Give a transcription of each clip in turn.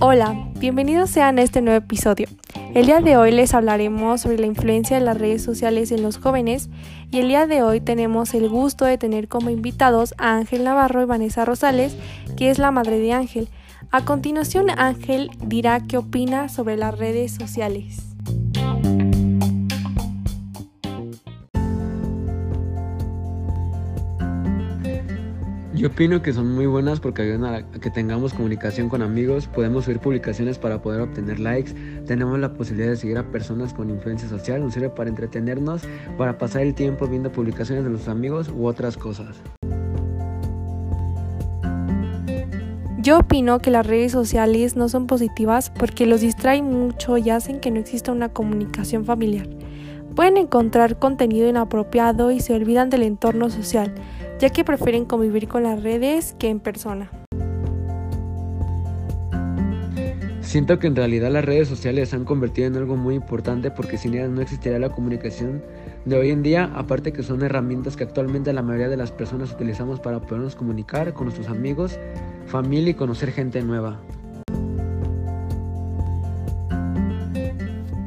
Hola, bienvenidos sean a este nuevo episodio. El día de hoy les hablaremos sobre la influencia de las redes sociales en los jóvenes y el día de hoy tenemos el gusto de tener como invitados a Ángel Navarro y Vanessa Rosales, que es la madre de Ángel. A continuación Ángel dirá qué opina sobre las redes sociales. Yo opino que son muy buenas porque ayudan a que tengamos comunicación con amigos, podemos subir publicaciones para poder obtener likes, tenemos la posibilidad de seguir a personas con influencia social, nos sirve para entretenernos, para pasar el tiempo viendo publicaciones de los amigos u otras cosas. Yo opino que las redes sociales no son positivas porque los distraen mucho y hacen que no exista una comunicación familiar. Pueden encontrar contenido inapropiado y se olvidan del entorno social ya que prefieren convivir con las redes que en persona. Siento que en realidad las redes sociales se han convertido en algo muy importante porque sin ellas no existiría la comunicación de hoy en día, aparte que son herramientas que actualmente la mayoría de las personas utilizamos para podernos comunicar con nuestros amigos, familia y conocer gente nueva.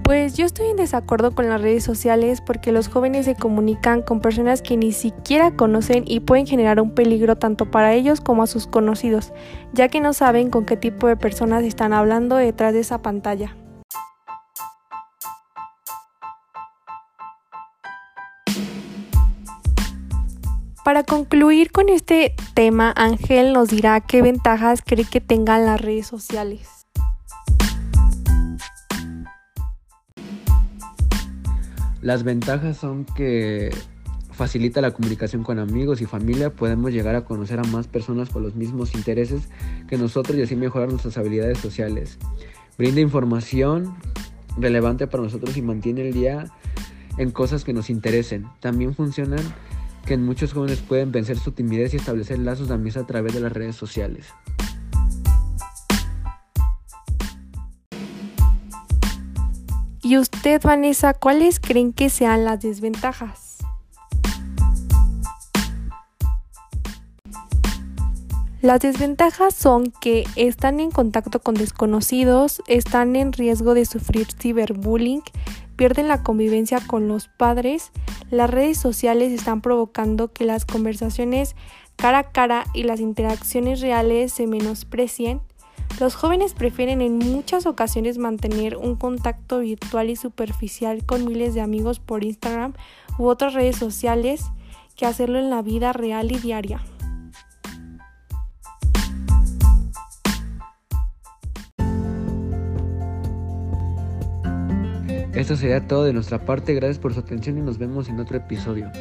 Pues yo estoy en desacuerdo con las redes sociales porque los jóvenes se comunican con personas que ni siquiera conocen y pueden generar un peligro tanto para ellos como a sus conocidos, ya que no saben con qué tipo de personas están hablando detrás de esa pantalla. Para concluir con este tema, Ángel nos dirá qué ventajas cree que tengan las redes sociales. Las ventajas son que facilita la comunicación con amigos y familia, podemos llegar a conocer a más personas con los mismos intereses que nosotros y así mejorar nuestras habilidades sociales. Brinda información relevante para nosotros y mantiene el día en cosas que nos interesen. También funcionan que en muchos jóvenes pueden vencer su timidez y establecer lazos de amistad a través de las redes sociales. ¿Y usted, Vanessa, cuáles creen que sean las desventajas? Las desventajas son que están en contacto con desconocidos, están en riesgo de sufrir ciberbullying, pierden la convivencia con los padres, las redes sociales están provocando que las conversaciones cara a cara y las interacciones reales se menosprecien, los jóvenes prefieren en muchas ocasiones mantener un contacto virtual y superficial con miles de amigos por Instagram u otras redes sociales que hacerlo en la vida real y diaria. Esto sería todo de nuestra parte, gracias por su atención y nos vemos en otro episodio.